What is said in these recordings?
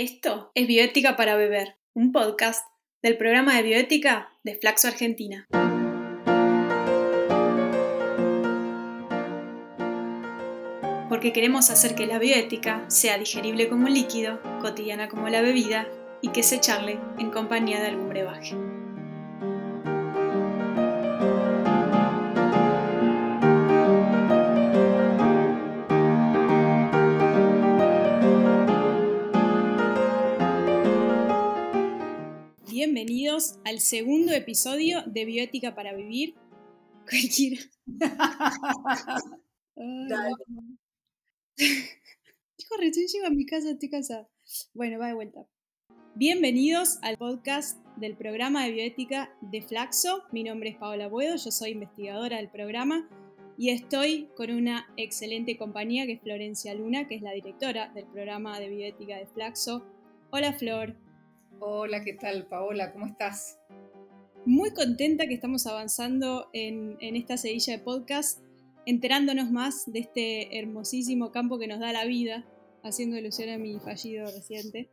Esto es Bioética para Beber, un podcast del programa de bioética de Flaxo Argentina. Porque queremos hacer que la bioética sea digerible como un líquido, cotidiana como la bebida y que se charle en compañía de algún brebaje. Bienvenidos al segundo episodio de Bioética para Vivir. Cualquiera. Hijo, recién llego a mi casa, estoy casa. Bueno, va de vuelta. Bienvenidos al podcast del programa de bioética de Flaxo. Mi nombre es Paola Buedo, yo soy investigadora del programa y estoy con una excelente compañía que es Florencia Luna, que es la directora del programa de bioética de Flaxo. Hola Flor. Hola, ¿qué tal Paola? ¿Cómo estás? Muy contenta que estamos avanzando en, esta sedilla de podcast, enterándonos más de este hermosísimo campo que nos da la vida, haciendo alusión a mi fallido reciente.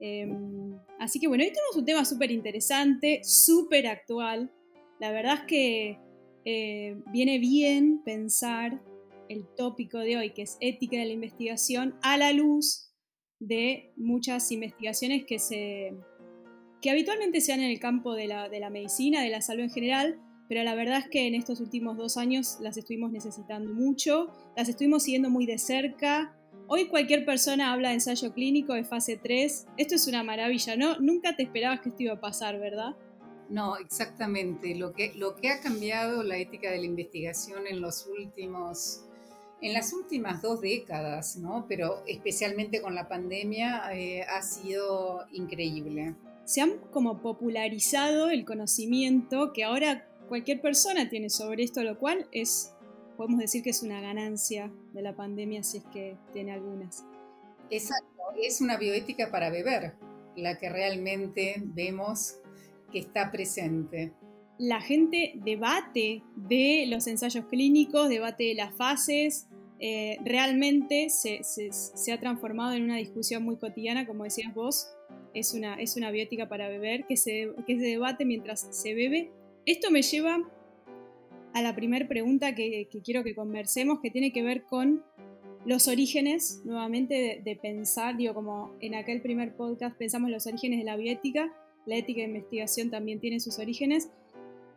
Em, así que bueno, hoy tenemos un tema súper interesante, súper actual. La verdad es que eh, viene bien pensar el tópico de hoy, que es ética de la investigación, a la luz de muchas investigaciones que, se, que habitualmente se dan en el campo de la, de la medicina, de la salud en general, pero la verdad es que en estos últimos dos años las estuvimos necesitando mucho, las estuvimos siguiendo muy de cerca. Hoy cualquier persona habla de ensayo clínico de fase 3. Esto es una maravilla, ¿no? Nunca te esperabas que esto iba a pasar, ¿verdad? No, exactamente. Lo que, lo que ha cambiado la ética de la investigación en los últimos en las últimas dos décadas, ¿no? pero especialmente con la pandemia, eh, ha sido increíble. Se han como popularizado el conocimiento que ahora cualquier persona tiene sobre esto, lo cual es, podemos decir que es una ganancia de la pandemia si es que tiene algunas. Exacto, es una bioética para beber, la que realmente vemos que está presente la gente debate de los ensayos clínicos, debate de las fases, eh, realmente se, ha transformado en una discusión muy cotidiana, como decías vos, es una, es una biótica para beber que se, que debate mientras se bebe. Esto me lleva a la primera pregunta que, quiero que conversemos, que tiene que ver con los orígenes, nuevamente, de, pensar, digo, como en aquel primer podcast pensamos los orígenes de la bioética, la ética de investigación también tiene sus orígenes,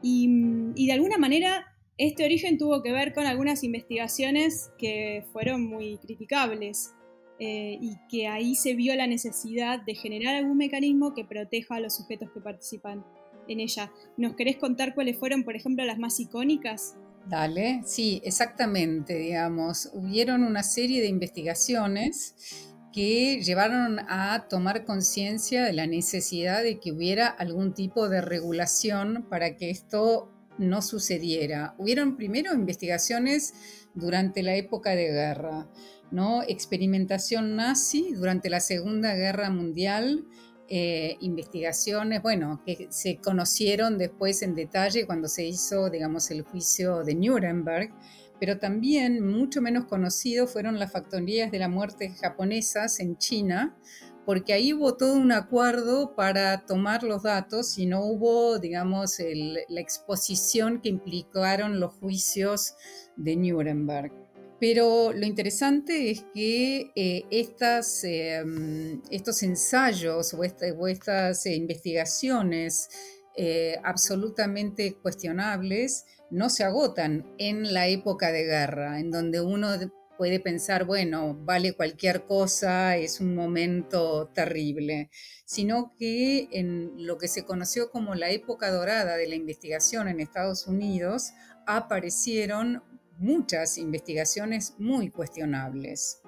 y de alguna manera este origen tuvo que ver con algunas investigaciones que fueron muy criticables eh, y que ahí se vio la necesidad de generar algún mecanismo que proteja a los sujetos que participan en ella. ¿Nos querés contar cuáles fueron, por ejemplo, las más icónicas? Dale, sí, exactamente, digamos. Hubieron una serie de investigaciones que llevaron a tomar conciencia de la necesidad de que hubiera algún tipo de regulación para que esto no sucediera. Hubieron primero investigaciones durante la época de guerra, ¿no? experimentación nazi durante la Segunda Guerra Mundial, eh, investigaciones, bueno, que se conocieron después en detalle cuando se hizo, digamos, el juicio de Nuremberg, pero también mucho menos conocido fueron las factorías de la muerte japonesas en China, porque ahí hubo todo un acuerdo para tomar los datos y no hubo, digamos, la exposición que implicaron los juicios de Nuremberg. Pero lo interesante es que eh, estas, em, estos ensayos o, estas investigaciones eh, absolutamente cuestionables no se agotan en la época de guerra, en donde uno puede pensar, bueno, vale cualquier cosa, es un momento terrible, sino que en lo que se conoció como la época dorada de la investigación en Estados Unidos, aparecieron muchas investigaciones muy cuestionables.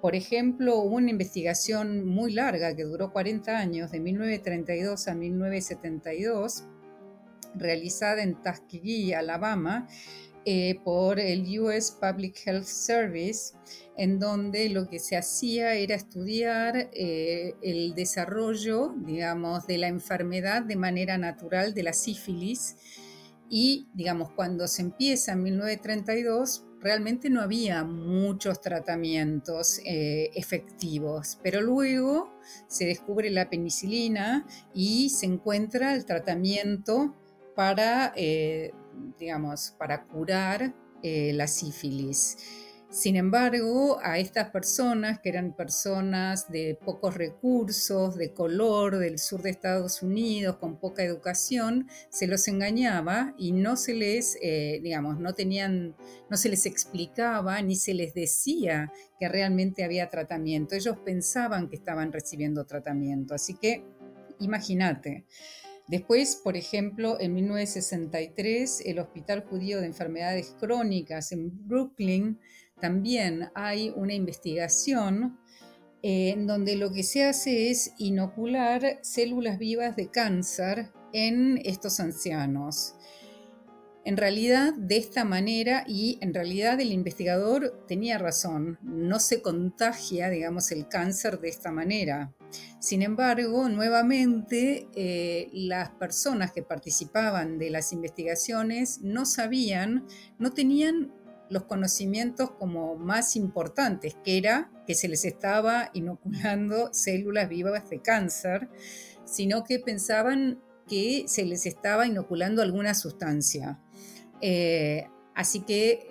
Por ejemplo, hubo una investigación muy larga que duró 40 años, de 1932 a 1972, realizada en Tuskegee, Alabama, eh, por el US Public Health Service, en donde lo que se hacía era estudiar eh, el desarrollo, digamos, de la enfermedad de manera natural de la sífilis. Y, digamos, cuando se empieza en 1932, realmente no había muchos tratamientos eh, efectivos, pero luego se descubre la penicilina y se encuentra el tratamiento para, digamos, para curar eh, la sífilis. Sin embargo, a estas personas, que eran personas de pocos recursos, de color, del sur de Estados Unidos, con poca educación, se los engañaba y no se les, eh, digamos, no tenían, no se les explicaba ni se les decía que realmente había tratamiento. Ellos pensaban que estaban recibiendo tratamiento. Así que, imagínate. Después, por ejemplo, en 1963, el Hospital Judío de Enfermedades Crónicas en Brooklyn también hay una investigación eh, en donde lo que se hace es inocular células vivas de cáncer en estos ancianos. En realidad, de esta manera, y en realidad el investigador tenía razón, no se contagia, digamos, el cáncer de esta manera. Sin embargo, nuevamente, eh, las personas que participaban de las investigaciones no sabían, no tenían los conocimientos como más importantes, que era que se les estaba inoculando células vivas de cáncer, sino que pensaban que se les estaba inoculando alguna sustancia. Eh, así que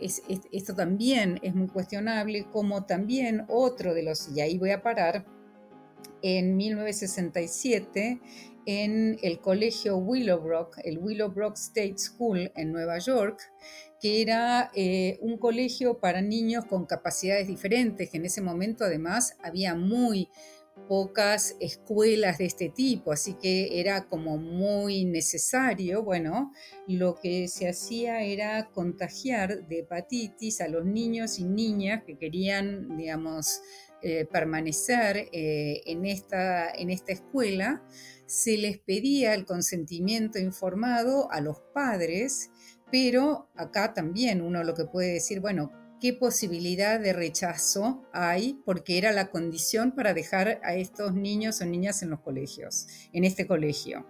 esto también es muy cuestionable, como también otro de los, y ahí voy a parar, en 1967 en el colegio Willowbrook, el Willowbrook State School en Nueva York, que era eh, un colegio para niños con capacidades diferentes, que en ese momento además había muy pocas escuelas de este tipo, así que era como muy necesario. Bueno, lo que se hacía era contagiar de hepatitis a los niños y niñas que querían, digamos, eh, permanecer eh, en, esta, en esta escuela, se les pedía el consentimiento informado a los padres pero acá también uno lo que puede decir, bueno, ¿qué posibilidad de rechazo hay? Porque era la condición para dejar a estos niños o niñas en los colegios, en este colegio.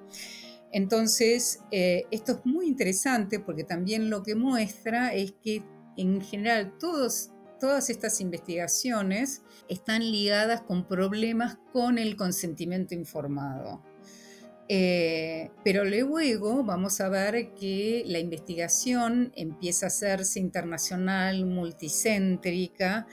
Entonces, eh, esto es muy interesante porque también lo que muestra es que en general todos, todas estas investigaciones están ligadas con problemas con el consentimiento informado. Eh, pero luego vamos a ver que la investigación empieza a hacerse internacional, multicéntrica,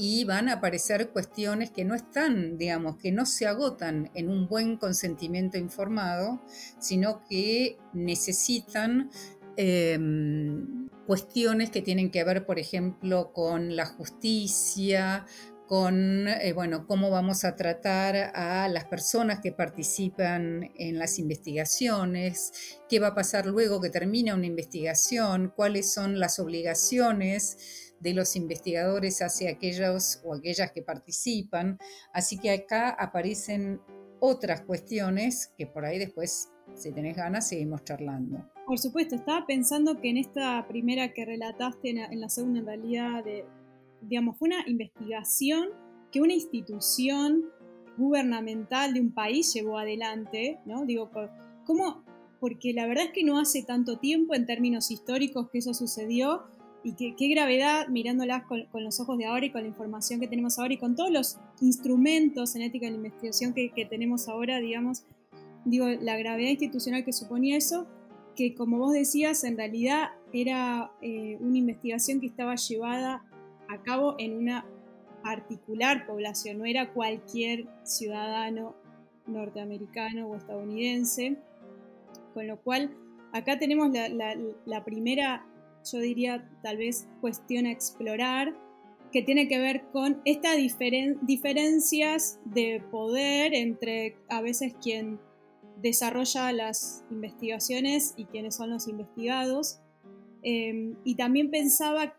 y van a aparecer cuestiones que no están, digamos, que no se agotan en un buen consentimiento informado, sino que necesitan em, cuestiones que tienen que ver, por ejemplo, con la justicia, con eh, bueno, cómo vamos a tratar a las personas que participan en las investigaciones, qué va a pasar luego que termina una investigación, cuáles son las obligaciones de los investigadores hacia aquellos o aquellas que participan. Así que acá aparecen otras cuestiones que por ahí después, si tenés ganas, seguimos charlando. Por supuesto, estaba pensando que en esta primera que relataste, en la segunda en realidad de, digamos, fue una investigación que una institución gubernamental de un país llevó adelante, ¿no? Digo, ¿cómo? Porque la verdad es que no hace tanto tiempo en términos históricos que eso sucedió y qué, gravedad mirándolas con, los ojos de ahora y con la información que tenemos ahora y con todos los instrumentos en ética de la investigación que, tenemos ahora, digamos, digo, la gravedad institucional que suponía eso, que como vos decías, en realidad era eh, una investigación que estaba llevada a cabo en una particular población, no era cualquier ciudadano norteamericano o estadounidense, con lo cual acá tenemos la, primera, yo diría tal vez cuestión a explorar, que tiene que ver con estas diferencias de poder entre a veces quien desarrolla las investigaciones y quienes son los investigados. Eh, y también pensaba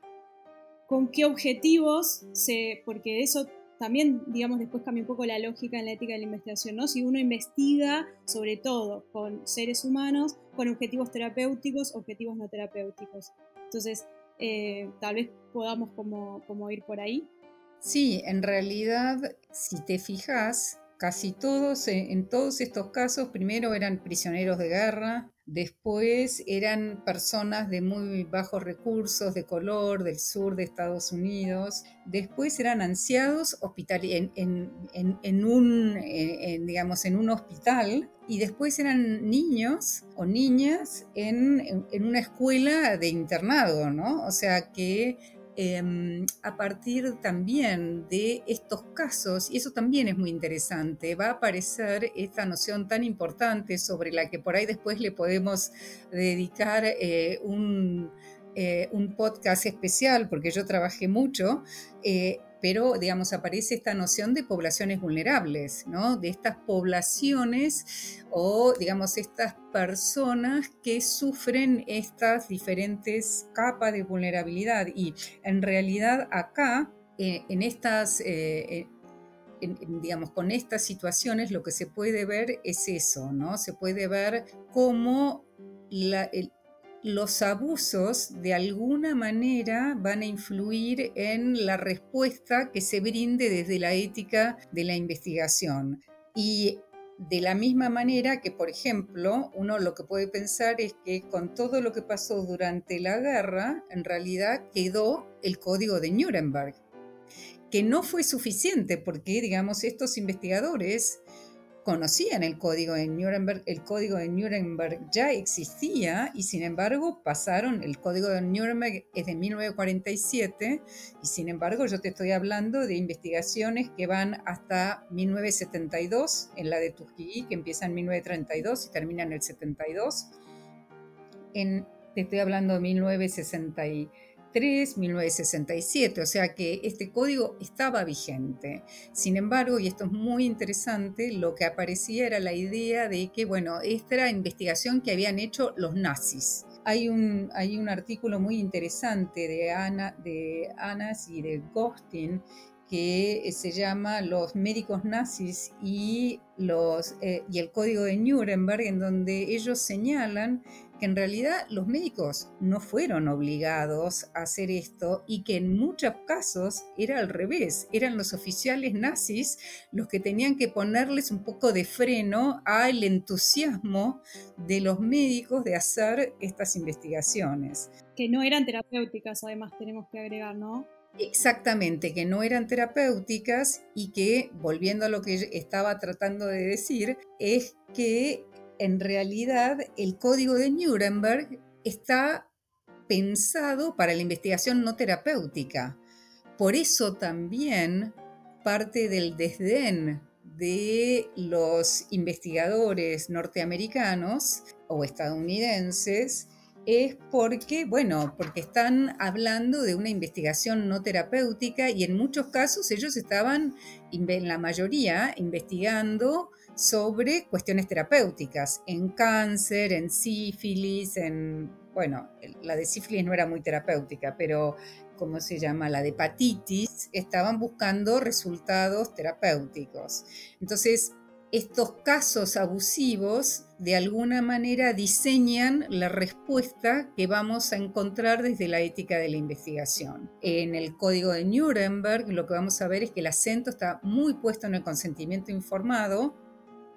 con qué objetivos se, porque eso también, digamos, después cambia un poco la lógica en la ética de la investigación, ¿no? Si uno investiga, sobre todo con seres humanos, con objetivos terapéuticos, objetivos no terapéuticos. Entonces, eh, tal vez podamos como, como ir por ahí. Sí, en realidad, si te fijas, casi todos, en todos estos casos, primero eran prisioneros de guerra, después eran personas de muy bajos recursos, de color, del sur de Estados Unidos, después eran ansiados en, en, un, digamos, en un hospital y después eran niños o niñas en, en una escuela de internado, ¿no? O sea que Em, a partir también de estos casos, y eso también es muy interesante, va a aparecer esta noción tan importante sobre la que por ahí después le podemos dedicar eh, un, eh, un, podcast especial, porque yo trabajé mucho, eh, pero digamos aparece esta noción de poblaciones vulnerables, ¿no? De estas poblaciones o digamos estas personas que sufren estas diferentes capas de vulnerabilidad y en realidad acá eh, en estas eh, digamos, con estas situaciones lo que se puede ver es eso, ¿no? Se puede ver cómo la, los abusos de alguna manera van a influir en la respuesta que se brinde desde la ética de la investigación. Y de la misma manera que, por ejemplo, uno lo que puede pensar es que con todo lo que pasó durante la guerra, en realidad quedó el código de Nuremberg, que no fue suficiente porque, digamos, estos investigadores conocían el código de Nuremberg, el código de Nuremberg ya existía y sin embargo pasaron, el código de Nuremberg es de 1947 y sin embargo yo te estoy hablando de investigaciones que van hasta 1972, en la de Tuskegee que empieza en 1932 y termina en el 72. En, te estoy hablando de 1963 1967, o sea que este código estaba vigente. Sin embargo, y esto es muy interesante, lo que aparecía era la idea de que, bueno, esta era investigación que habían hecho los nazis. Hay un, hay un artículo muy interesante de, Ana, de Anas y de Gostin que se llama Los médicos nazis y, los, eh, y el código de Nuremberg, en donde ellos señalan que en realidad los médicos no fueron obligados a hacer esto y que en muchos casos era al revés, eran los oficiales nazis los que tenían que ponerles un poco de freno al entusiasmo de los médicos de hacer estas investigaciones. Que no eran terapéuticas, además tenemos que agregar, ¿no? Exactamente, que no eran terapéuticas y que, volviendo a lo que estaba tratando de decir, es que en realidad el código de Nuremberg está pensado para la investigación no terapéutica. Por eso también parte del desdén de los investigadores norteamericanos o estadounidenses es porque, bueno, porque están hablando de una investigación no terapéutica y en muchos casos ellos estaban, en la mayoría, investigando sobre cuestiones terapéuticas, en cáncer, en sífilis, en, bueno, la de sífilis no era muy terapéutica, pero ¿cómo se llama? La de hepatitis, estaban buscando resultados terapéuticos. Entonces, estos casos abusivos de alguna manera diseñan la respuesta que vamos a encontrar desde la ética de la investigación. En el código de Nuremberg lo que vamos a ver es que el acento está muy puesto en el consentimiento informado,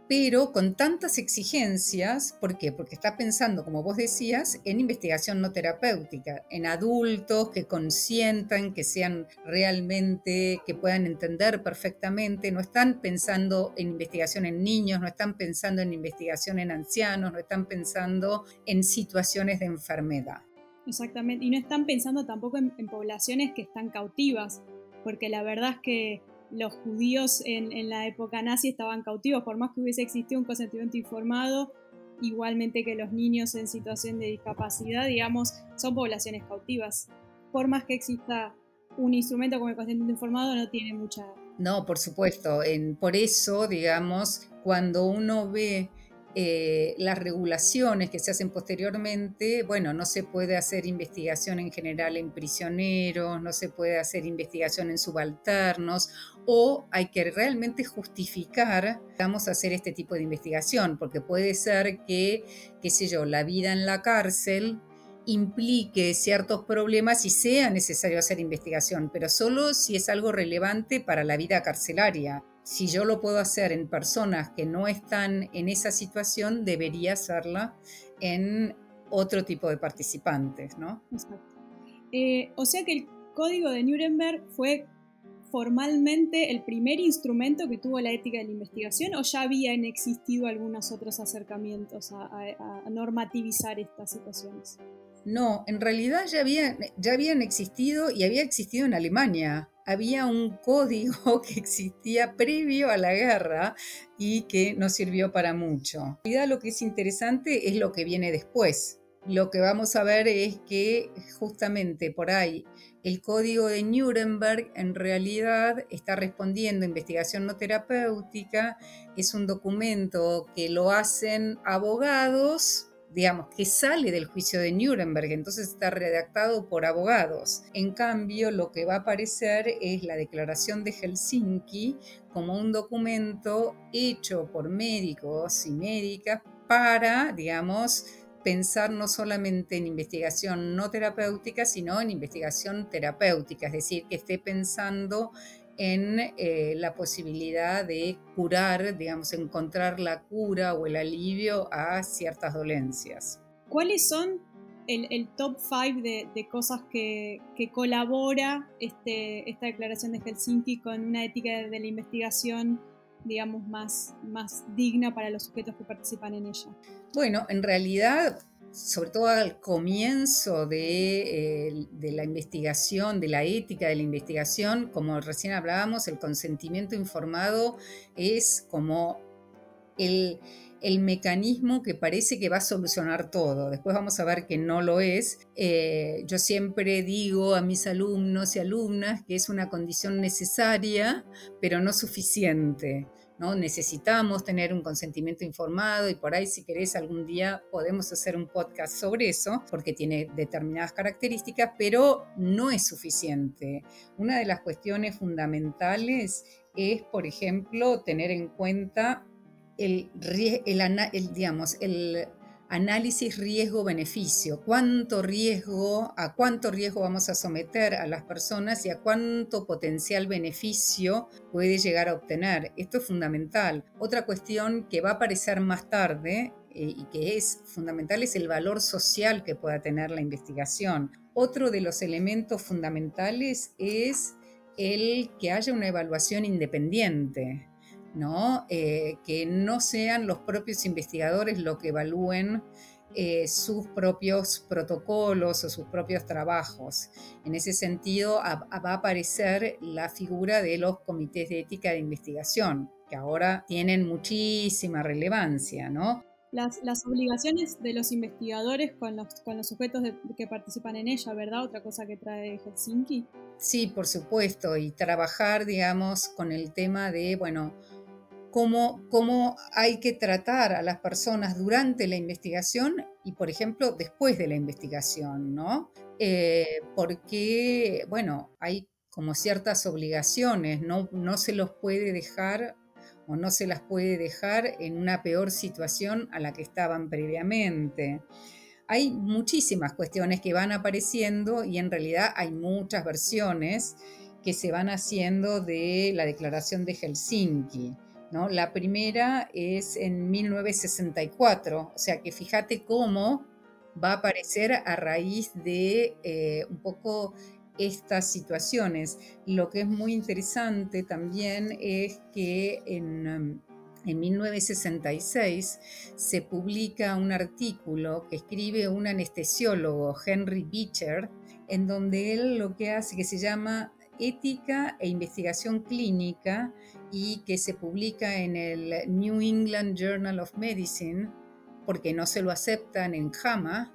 pero con tantas exigencias, ¿por qué? Porque está pensando, como vos decías, en investigación no terapéutica, en adultos que consientan, que sean realmente, que puedan entender perfectamente, no están pensando en investigación en niños, no están pensando en investigación en ancianos, no están pensando en situaciones de enfermedad. Exactamente, y no están pensando tampoco en, en poblaciones que están cautivas, porque la verdad es que los judíos en, la época nazi estaban cautivos, por más que hubiese existido un consentimiento informado, igualmente que los niños en situación de discapacidad, digamos, son poblaciones cautivas. Por más que exista un instrumento como el consentimiento informado, no tiene mucha... No, por supuesto. En, por eso, digamos, cuando uno ve eh, las regulaciones que se hacen posteriormente, bueno, no se puede hacer investigación en general en prisioneros, no se puede hacer investigación en subalternos, o hay que realmente justificar, vamos a hacer este tipo de investigación, porque puede ser que, qué sé yo, la vida en la cárcel implique ciertos problemas y sea necesario hacer investigación, pero solo si es algo relevante para la vida carcelaria si yo lo puedo hacer en personas que no están en esa situación, debería hacerla en otro tipo de participantes, ¿no? Exacto. Eh, o sea que el código de Nuremberg fue formalmente el primer instrumento que tuvo la ética de la investigación o ya habían existido algunos otros acercamientos a, normativizar estas situaciones? No, en realidad ya habían, ya habían existido y había existido en Alemania. Había un código que existía previo a la guerra y que no sirvió para mucho. En realidad lo que es interesante es lo que viene después. Lo que vamos a ver es que justamente por ahí el código de Nuremberg en realidad está respondiendo a investigación no terapéutica, es un documento que lo hacen abogados, digamos, que sale del juicio de Nuremberg, entonces está redactado por abogados. En cambio, lo que va a aparecer es la Declaración de Helsinki como un documento hecho por médicos y médicas para, digamos, pensar no solamente en investigación no terapéutica, sino en investigación terapéutica, es decir, que esté pensando en eh, la posibilidad de curar, digamos, encontrar la cura o el alivio a ciertas dolencias. ¿Cuáles son el, top 5 de, cosas que, colabora este, esta declaración de Helsinki con una ética de la investigación digamos, más, más digna para los sujetos que participan en ella? Bueno, en realidad, sobre todo al comienzo de, eh, de, la investigación, de la ética de la investigación, como recién hablábamos, el consentimiento informado es como el, el mecanismo que parece que va a solucionar todo. Después vamos a ver que no lo es. Eh, yo siempre digo a mis alumnos y alumnas que es una condición necesaria, pero no suficiente. ¿no? Necesitamos tener un consentimiento informado y por ahí si querés algún día podemos hacer un podcast sobre eso porque tiene determinadas características, pero no es suficiente. Una de las cuestiones fundamentales es, por ejemplo, tener en cuenta el, análisis riesgo-beneficio, cuánto riesgo, a cuánto riesgo vamos a someter a las personas y a cuánto potencial beneficio puede llegar a obtener. Esto es fundamental. Otra cuestión que va a aparecer más tarde eh, y que es fundamental es el valor social que pueda tener la investigación. Otro de los elementos fundamentales es el que haya una evaluación independiente. ¿No? Eh, que no sean los propios investigadores los que evalúen eh, sus propios protocolos o sus propios trabajos. En ese sentido, va a aparecer la figura de los comités de ética de investigación, que ahora tienen muchísima relevancia, ¿no? Las, obligaciones de los investigadores con los, con los sujetos que participan en ella, ¿verdad? Otra cosa que trae Helsinki. Sí, por supuesto, y trabajar, digamos, con el tema de, bueno, cómo, hay que tratar a las personas durante la investigación y, por ejemplo, después de la investigación, ¿no? Eh, porque, bueno, hay como ciertas obligaciones, no, no se los puede dejar o no se las puede dejar en una peor situación a la que estaban previamente. Hay muchísimas cuestiones que van apareciendo y en realidad hay muchas versiones que se van haciendo de la Declaración de Helsinki. La primera es en 1964, o sea que fíjate cómo va a aparecer a raíz de eh, un poco estas situaciones. Lo que es muy interesante también es que en, en 1966 se publica un artículo que escribe un anestesiólogo, Henry Beecher, en donde él lo que hace, que se llama Ética e Investigación Clínica y que se publica en el New England Journal of Medicine, porque no se lo aceptan en JAMA,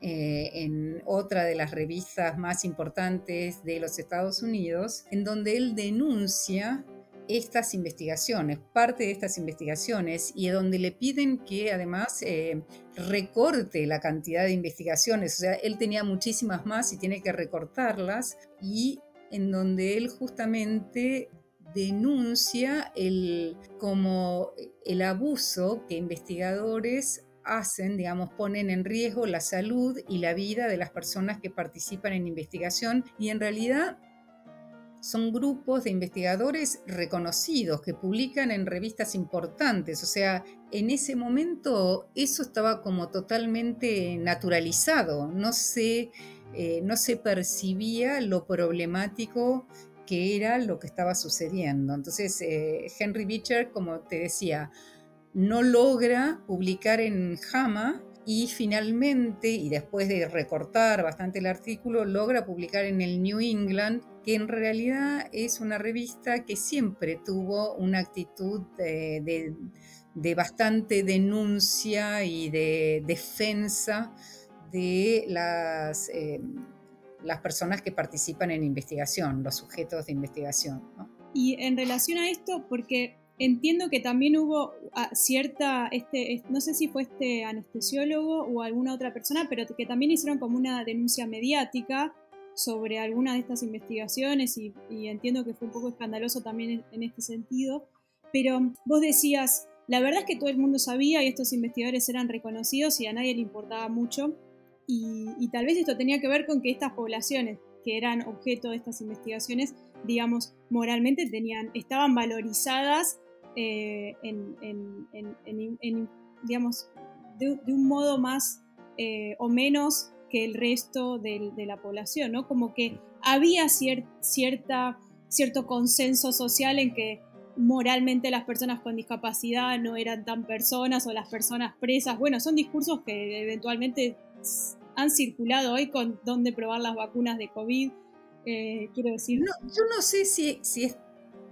eh, en otra de las revistas más importantes de los Estados Unidos, en donde él denuncia estas investigaciones, parte de estas investigaciones, y donde le piden que además eh, recorte la cantidad de investigaciones. O sea, él tenía muchísimas más y tiene que recortarlas, y en donde él justamente denuncia el, como el abuso que investigadores hacen, digamos, ponen en riesgo la salud y la vida de las personas que participan en investigación y en realidad son grupos de investigadores reconocidos que publican en revistas importantes. O sea, en ese momento eso estaba como totalmente naturalizado. No se, eh, no se percibía lo problemático que era lo que estaba sucediendo. Entonces, eh, Henry Beecher, como te decía, no logra publicar en JAMA y finalmente, y después de recortar bastante el artículo, logra publicar en el New England, que en realidad es una revista que siempre tuvo una actitud de, bastante denuncia y de defensa de las, eh, las personas que participan en investigación, los sujetos de investigación. Y en relación a esto, porque Entiendo que también hubo ah, cierta, este, no sé si fue este anestesiólogo o alguna otra persona, pero que también hicieron como una denuncia mediática sobre alguna de estas investigaciones y, entiendo que fue un poco escandaloso también en, este sentido. Pero vos decías, la verdad es que todo el mundo sabía y estos investigadores eran reconocidos y a nadie le importaba mucho. Y, tal vez esto tenía que ver con que estas poblaciones que eran objeto de estas investigaciones, digamos, moralmente tenían, estaban valorizadas eh, en, digamos, de, un modo más eh, o menos que el resto de, la población, ¿no? Como que había cierta, cierto consenso social en que moralmente las personas con discapacidad no eran tan personas o las personas presas. Bueno, son discursos que eventualmente han circulado hoy con dónde probar las vacunas de COVID. Eh, quiero decir. yo no sé si, si es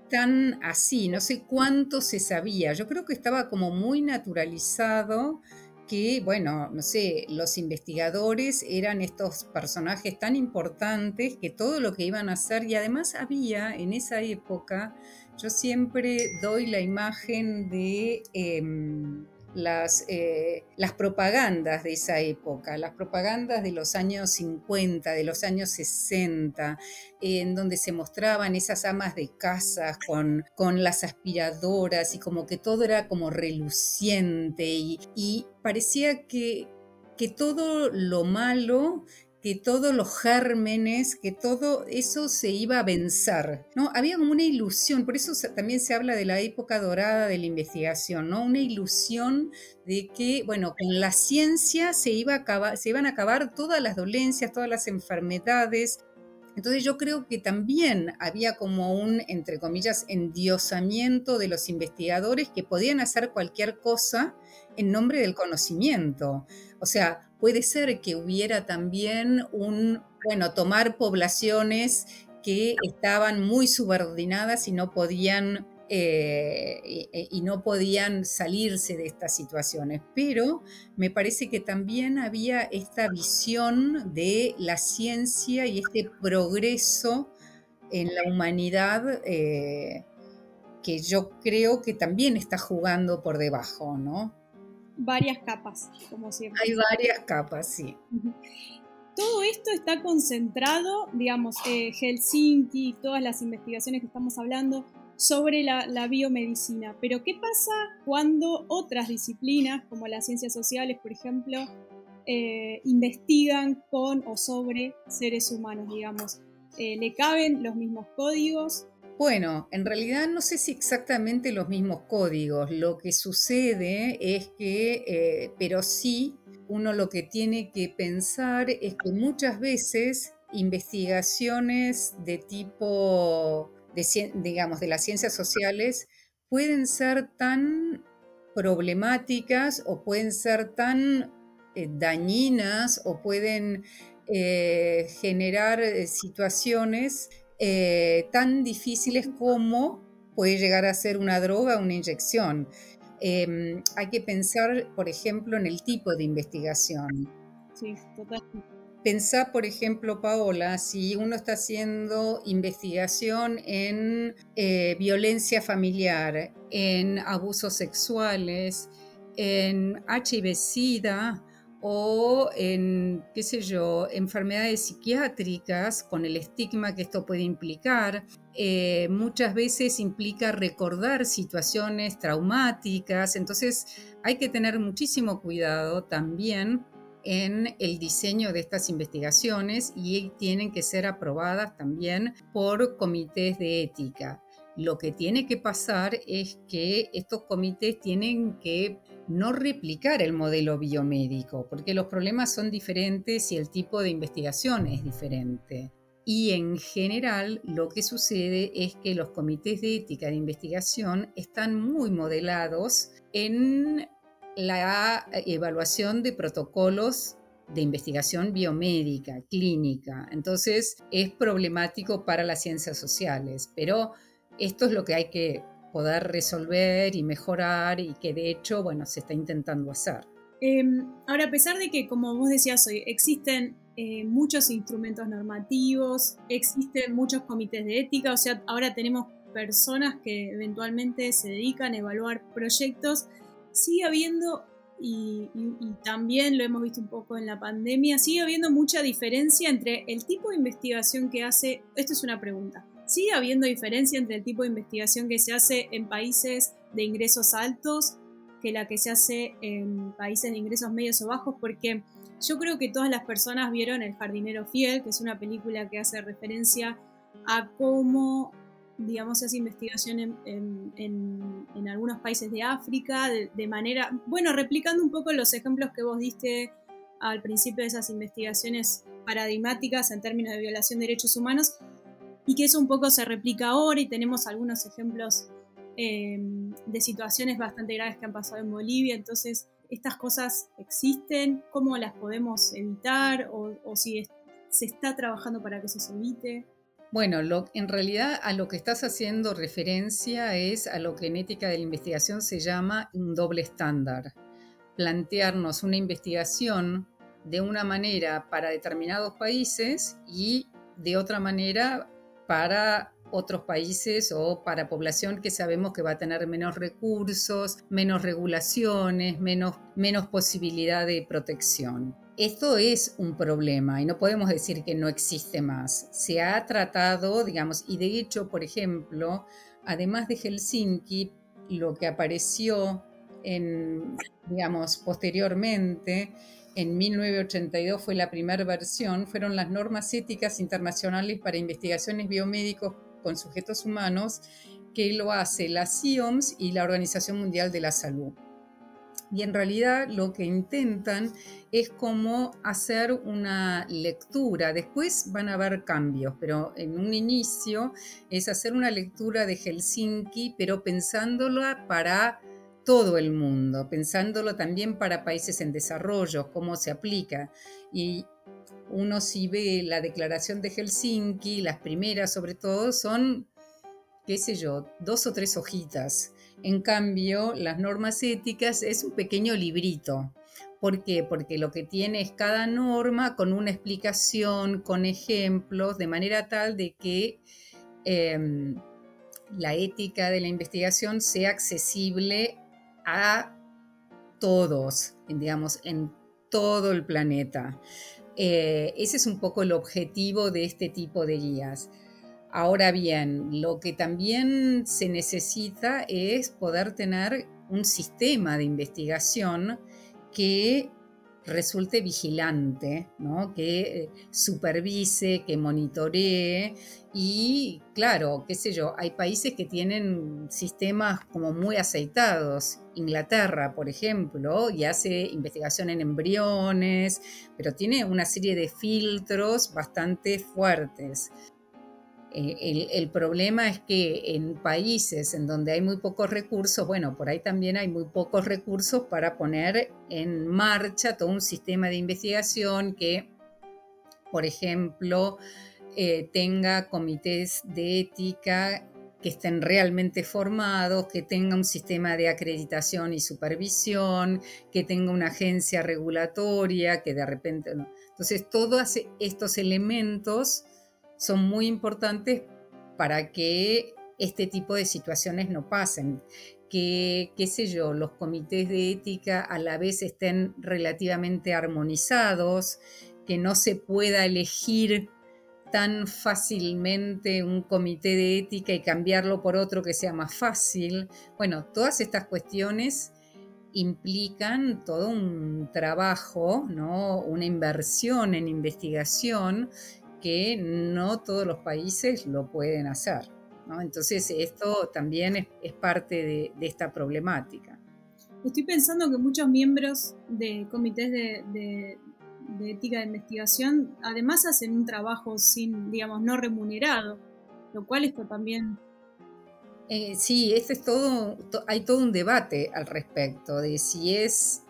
tan así, no sé cuánto se sabía. Yo creo que estaba como muy naturalizado que, bueno, no sé, los investigadores eran estos personajes tan importantes que todo lo que iban a hacer, y además había en esa época, yo siempre doy la imagen de... Em, las, eh, las propagandas de esa época, las propagandas de los años 50, de los años 60, en donde se mostraban esas amas de casa con, con las aspiradoras y como que todo era como reluciente y, y parecía que, que todo lo malo que todos los gérmenes, que todo eso se iba a vencer, ¿no? Había como una ilusión, por eso también se habla de la época dorada de la investigación, ¿no? Una ilusión de que, bueno, con la ciencia se, iba a se iban a acabar todas las dolencias, todas las enfermedades, entonces yo creo que también había como un, entre comillas, endiosamiento de los investigadores que podían hacer cualquier cosa en nombre del conocimiento. O sea, puede ser que hubiera también un, bueno, tomar poblaciones que estaban muy subordinadas y no podían eh, y, no podían salirse de estas situaciones. Pero me parece que también había esta visión de la ciencia y este progreso en la humanidad eh, que yo creo que también está jugando por debajo, ¿no? Varias capas, como siempre. Hay varias capas, sí. Todo esto está concentrado, digamos, eh, Helsinki, todas las investigaciones que estamos hablando sobre la, biomedicina. Pero ¿qué pasa cuando otras disciplinas, como las ciencias sociales, por ejemplo, eh, investigan con o sobre seres humanos, digamos? Eh, ¿Le caben los mismos códigos? Bueno, en realidad no sé si exactamente los mismos códigos. Lo que sucede es que, eh, pero sí, uno lo que tiene que pensar es que muchas veces investigaciones de tipo, digamos, de las ciencias sociales pueden ser tan problemáticas o pueden ser tan eh, dañinas o pueden eh, generar situaciones eh, tan difíciles como puede llegar a ser una droga o una inyección. Em, hay que pensar, por ejemplo, en el tipo de investigación. Sí, totalmente. Pensá, por ejemplo, Paola, si uno está haciendo investigación en eh, violencia familiar, en abusos sexuales, en HIV-Sida, o en, qué sé yo, enfermedades psiquiátricas con el estigma que esto puede implicar. Eh, muchas veces implica recordar situaciones traumáticas, entonces hay que tener muchísimo cuidado también en el diseño de estas investigaciones y tienen que ser aprobadas también por comités de ética. Lo que tiene que pasar es que estos comités tienen que no replicar el modelo biomédico, porque los problemas son diferentes y el tipo de investigación es diferente. Y en general lo que sucede es que los comités de ética de investigación están muy modelados en la evaluación de protocolos de investigación biomédica, clínica. Entonces es problemático para las ciencias sociales, pero esto es lo que hay que poder resolver y mejorar y que de hecho, bueno, se está intentando hacer. Em, ahora, a pesar de que, como vos decías hoy, existen eh, muchos instrumentos normativos, existen muchos comités de ética, o sea, ahora tenemos personas que eventualmente se dedican a evaluar proyectos, sigue habiendo, y, también lo hemos visto un poco en la pandemia, sigue habiendo mucha diferencia entre el tipo de investigación que hace, esto es una pregunta, sigue habiendo diferencia entre el tipo de investigación que se hace en países de ingresos altos que la que se hace en países de ingresos medios o bajos, porque yo creo que todas las personas vieron El jardinero fiel, que es una película que hace referencia a cómo digamos, esa investigación en, algunos países de África, de, manera, bueno, replicando un poco los ejemplos que vos diste al principio de esas investigaciones paradigmáticas en términos de violación de derechos humanos, y que eso un poco se replica ahora y tenemos algunos ejemplos em, de situaciones bastante graves que han pasado en Bolivia, entonces estas cosas existen, cómo las podemos evitar o, si se está trabajando para que se evite. Bueno, en realidad a lo que estás haciendo referencia es a lo que en ética de la investigación se llama un doble estándar. Plantearnos una investigación de una manera para determinados países y de otra manera para otros países o para población que sabemos que va a tener menos recursos, menos regulaciones, menos, menos posibilidad de protección. Esto es un problema y no podemos decir que no existe más. Se ha tratado, digamos, y de hecho, por ejemplo, además de Helsinki, lo que apareció en, digamos, posteriormente, en 1982 fue la primera versión, fueron las normas éticas internacionales para investigaciones biomédicos con sujetos humanos, que lo hace la CIOMS y la Organización Mundial de la Salud y en realidad lo que intentan es como hacer una lectura. Después van a haber cambios, pero en un inicio es hacer una lectura de Helsinki, pero pensándola para todo el mundo, pensándolo también para países en desarrollo, cómo se aplica. Y uno si ve la declaración de Helsinki, las primeras sobre todo, son, qué sé yo, dos o tres hojitas en cambio, las normas éticas es un pequeño librito. ¿Por qué? Porque lo que tiene es cada norma con una explicación, con ejemplos, de manera tal de que em, la ética de la investigación sea accesible a todos, digamos, en todo el planeta. Eh, ese es un poco el objetivo de este tipo de guías. Ahora bien, lo que también se necesita es poder tener un sistema de investigación que resulte vigilante, que eh, supervise, que monitoree y claro, qué sé yo, hay países que tienen sistemas como muy aceitados. Inglaterra, por ejemplo, y hace investigación en embriones, pero tiene una serie de filtros bastante fuertes. Eh, el, problema es que en países en donde hay muy pocos recursos, bueno, por ahí también hay muy pocos recursos para poner en marcha todo un sistema de investigación que, por ejemplo, eh, tenga comités de ética que estén realmente formados, que tenga un sistema de acreditación y supervisión, que tenga una agencia regulatoria, que de repente... Entonces, todos estos elementos son muy importantes para que este tipo de situaciones no pasen. Que, qué sé yo, los comités de ética a la vez estén relativamente armonizados, que no se pueda elegir tan fácilmente un comité de ética y cambiarlo por otro que sea más fácil. Bueno, todas estas cuestiones implican todo un trabajo, ¿no? una inversión en investigación que no todos los países lo pueden hacer. Entonces esto también es, parte de, esta problemática. Estoy pensando que muchos miembros de comités de, ética de investigación además hacen un trabajo sin, digamos, no remunerado, lo cual esto también eh, sí, este es todo, hay todo un debate al respecto de si es,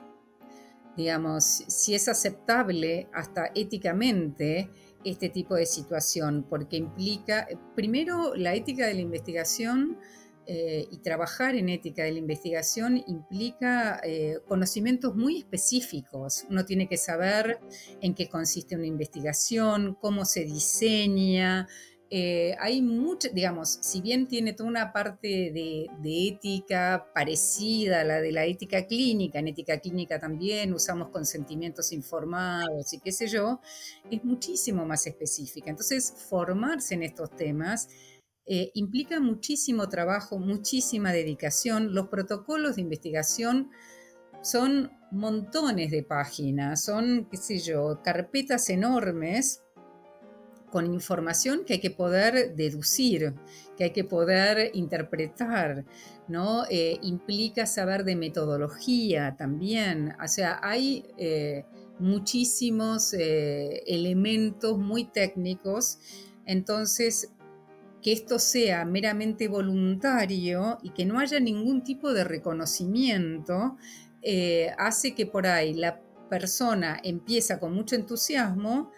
digamos, si es aceptable hasta éticamente este tipo de situación, porque implica, primero, la ética de la investigación eh, y trabajar en ética de la investigación implica eh, conocimientos muy específicos. Uno tiene que saber en qué consiste una investigación, cómo se diseña, eh, hay digamos, si bien tiene toda una parte de, ética parecida a la de la ética clínica, en ética clínica también usamos consentimientos informados y qué sé yo, es muchísimo más específica. Entonces, formarse en estos temas eh, implica muchísimo trabajo, muchísima dedicación. Los protocolos de investigación son montones de páginas, son, qué sé yo, carpetas enormes con información que hay que poder deducir, que hay que poder interpretar, ¿no? Eh, implica saber de metodología también, o sea, hay eh, muchísimos eh, elementos muy técnicos, entonces que esto sea meramente voluntario y que no haya ningún tipo de reconocimiento, hace que por ahí la persona empieza con mucho entusiasmo,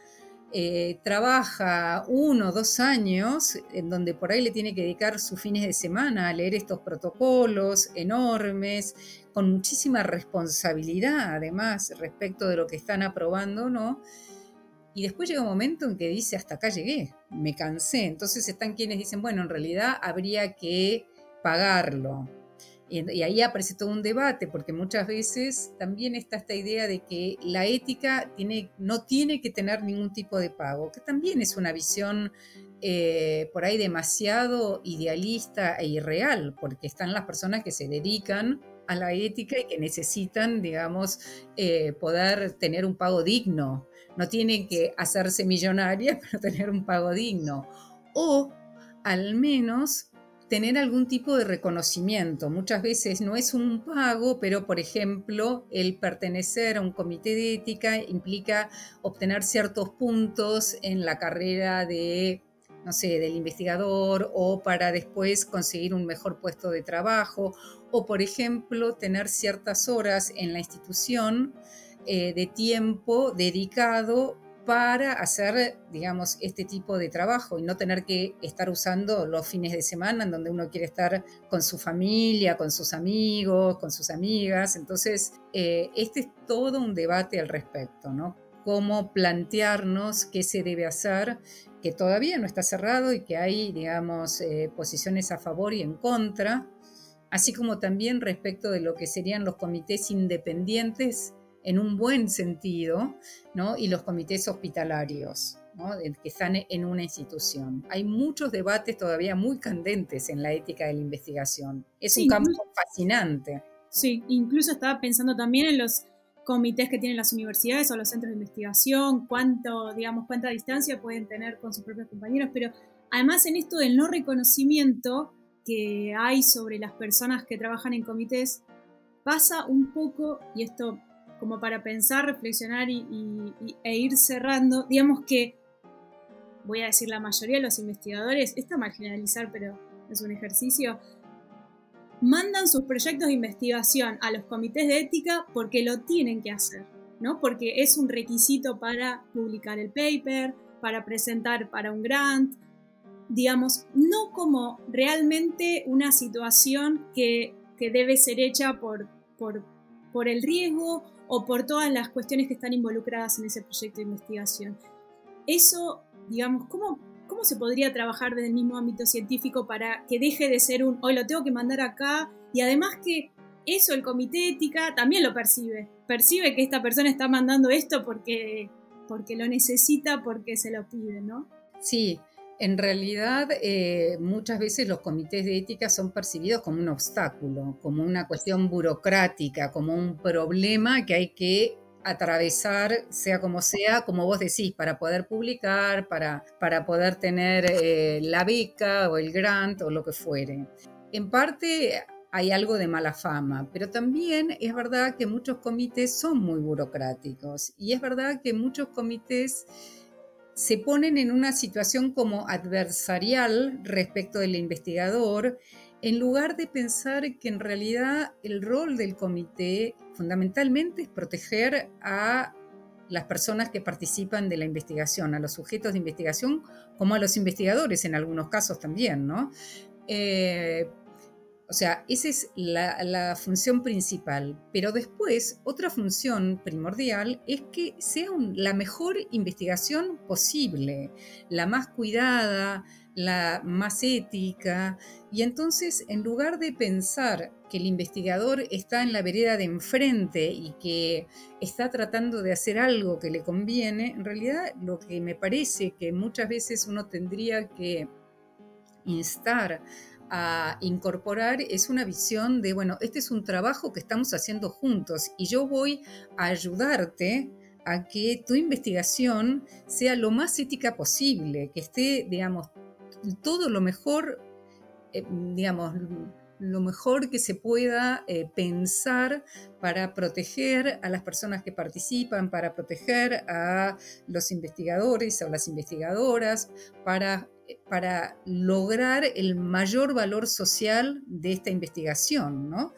eh, trabaja uno o dos años, en donde por ahí le tiene que dedicar sus fines de semana a leer estos protocolos enormes, con muchísima responsabilidad además respecto de lo que están aprobando, ¿no? Y después llega un momento en que dice, hasta acá llegué, me cansé. Entonces están quienes dicen, bueno, en realidad habría que pagarlo, y, ahí aparece todo un debate, porque muchas veces también está esta idea de que la ética tiene, no tiene que tener ningún tipo de pago, que también es una visión eh, por ahí demasiado idealista e irreal, porque están las personas que se dedican a la ética y que necesitan, digamos, eh, poder tener un pago digno. No tienen que hacerse millonarias, pero tener un pago digno. O al menos tener algún tipo de reconocimiento. Muchas veces no es un pago, pero por ejemplo, el pertenecer a un comité de ética implica obtener ciertos puntos en la carrera de no sé, del investigador o para después conseguir un mejor puesto de trabajo o, por ejemplo, tener ciertas horas en la institución eh, de tiempo dedicado para hacer, digamos, este tipo de trabajo y no tener que estar usando los fines de semana en donde uno quiere estar con su familia, con sus amigos, con sus amigas. Entonces, eh, este es todo un debate al respecto, ¿no? Cómo plantearnos qué se debe hacer, que todavía no está cerrado y que hay, digamos, eh, posiciones a favor y en contra, así como también respecto de lo que serían los comités independientes en un buen sentido, ¿no? y los comités hospitalarios. que están en una institución. Hay muchos debates todavía muy candentes en la ética de la investigación. Es un campo fascinante. Sí, incluso estaba pensando también en los comités que tienen las universidades o los centros de investigación, cuánto, digamos, cuánta distancia pueden tener con sus propios compañeros, pero además en esto del no reconocimiento que hay sobre las personas que trabajan en comités, pasa un poco, y esto como para pensar, reflexionar y, e ir cerrando. Digamos que, voy a decir la mayoría de los investigadores, está mal generalizar, pero es un ejercicio, mandan sus proyectos de investigación a los comités de ética porque lo tienen que hacer, ¿no? Porque es un requisito para publicar el paper, para presentar para un grant, digamos, no como realmente una situación que, debe ser hecha por, por, por el riesgo o por todas las cuestiones que están involucradas en ese proyecto de investigación. Eso, digamos, ¿cómo, cómo se podría trabajar desde el mismo ámbito científico para que deje de ser un, hoy lo tengo que mandar acá, y además que eso el comité ética también lo percibe, percibe que esta persona está mandando esto porque, porque lo necesita, porque se lo pide, ¿no? Sí, En realidad, eh, muchas veces los comités de ética son percibidos como un obstáculo, como una cuestión burocrática, como un problema que hay que atravesar, sea como sea, como vos decís, para poder publicar, para, para poder tener eh, la beca o el grant o lo que fuere. En parte hay algo de mala fama, pero también es verdad que muchos comités son muy burocráticos y es verdad que muchos comités se ponen en una situación como adversarial respecto del investigador, en lugar de pensar que en realidad el rol del comité fundamentalmente es proteger a las personas que participan de la investigación, a los sujetos de investigación, como a los investigadores en algunos casos también, ¿no? Eh, o sea, esa es la, función principal. Pero después, otra función primordial es que sea la mejor investigación posible, la más cuidada, la más ética. Y entonces, en lugar de pensar que el investigador está en la vereda de enfrente y que está tratando de hacer algo que le conviene, en realidad lo que me parece que muchas veces uno tendría que instar a incorporar es una visión de, bueno, este es un trabajo que estamos haciendo juntos y yo voy a ayudarte a que tu investigación sea lo más ética posible, que esté, digamos, todo lo mejor, eh, digamos, lo mejor que se pueda eh, pensar para proteger a las personas que participan, para proteger a los investigadores o las investigadoras, para para lograr el mayor valor social de esta investigación, ¿no?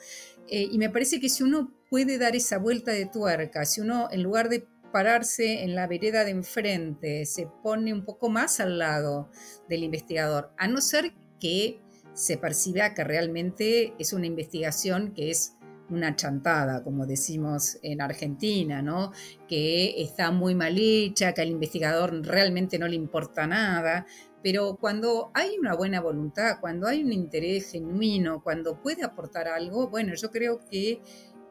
Eh, y me parece que si uno puede dar esa vuelta de tuerca, si uno en lugar de pararse en la vereda de enfrente, se pone un poco más al lado del investigador, a no ser que se perciba que realmente es una investigación que es una chantada, como decimos en Argentina, ¿no? que está muy mal hecha, que al investigador realmente no le importa nada. Pero cuando hay una buena voluntad, cuando hay un interés genuino, cuando puede aportar algo, bueno, yo creo que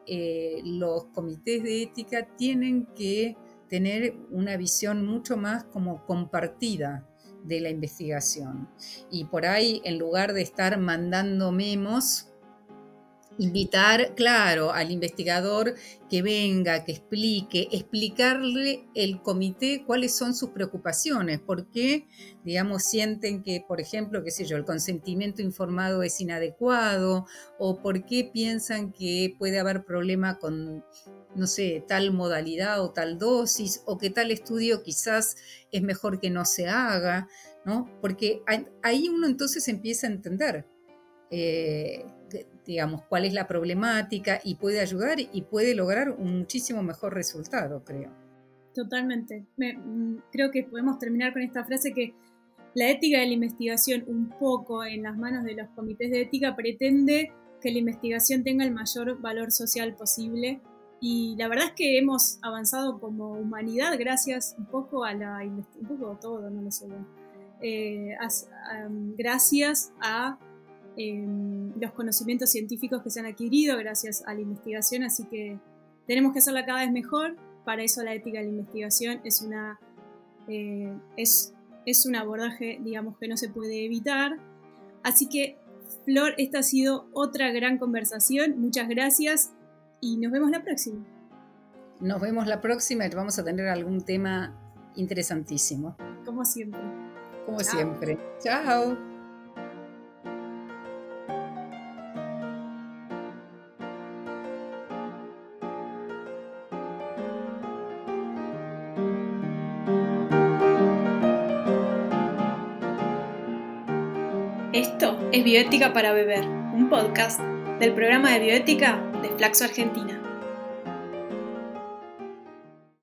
eh, los comités de ética tienen que tener una visión mucho más como compartida de la investigación. Y por ahí, en lugar de estar mandando memos, invitar, claro, al investigador que venga, que explique, explicarle el comité cuáles son sus preocupaciones, por qué, digamos, sienten que, por ejemplo, qué sé yo, el consentimiento informado es inadecuado, o por qué piensan que puede haber problema con, no sé, tal modalidad o tal dosis, o que tal estudio quizás es mejor que no se haga, ¿no? Porque ahí uno entonces empieza a entender. Eh, digamos, cuál es la problemática y puede ayudar y puede lograr un muchísimo mejor resultado, creo. Totalmente. Mm, creo que podemos terminar con esta frase que la ética de la investigación, un poco en las manos de los comités de ética, pretende que la investigación tenga el mayor valor social posible. Y la verdad es que hemos avanzado como humanidad gracias un poco a la un poco todo, no lo sé, eh, gracias a los conocimientos científicos que se han adquirido gracias a la investigación, así que tenemos que hacerla cada vez mejor. Para eso la ética de la investigación es una eh, es, es un abordaje, digamos, que no se puede evitar. Así que, Flor, esta ha sido otra gran conversación. Muchas gracias y nos vemos la próxima. Nos vemos la próxima y vamos a tener algún tema interesantísimo. Como siempre. Como siempre. Chao. Es Bioética para Beber, un podcast del programa de bioética de Flaxo Argentina.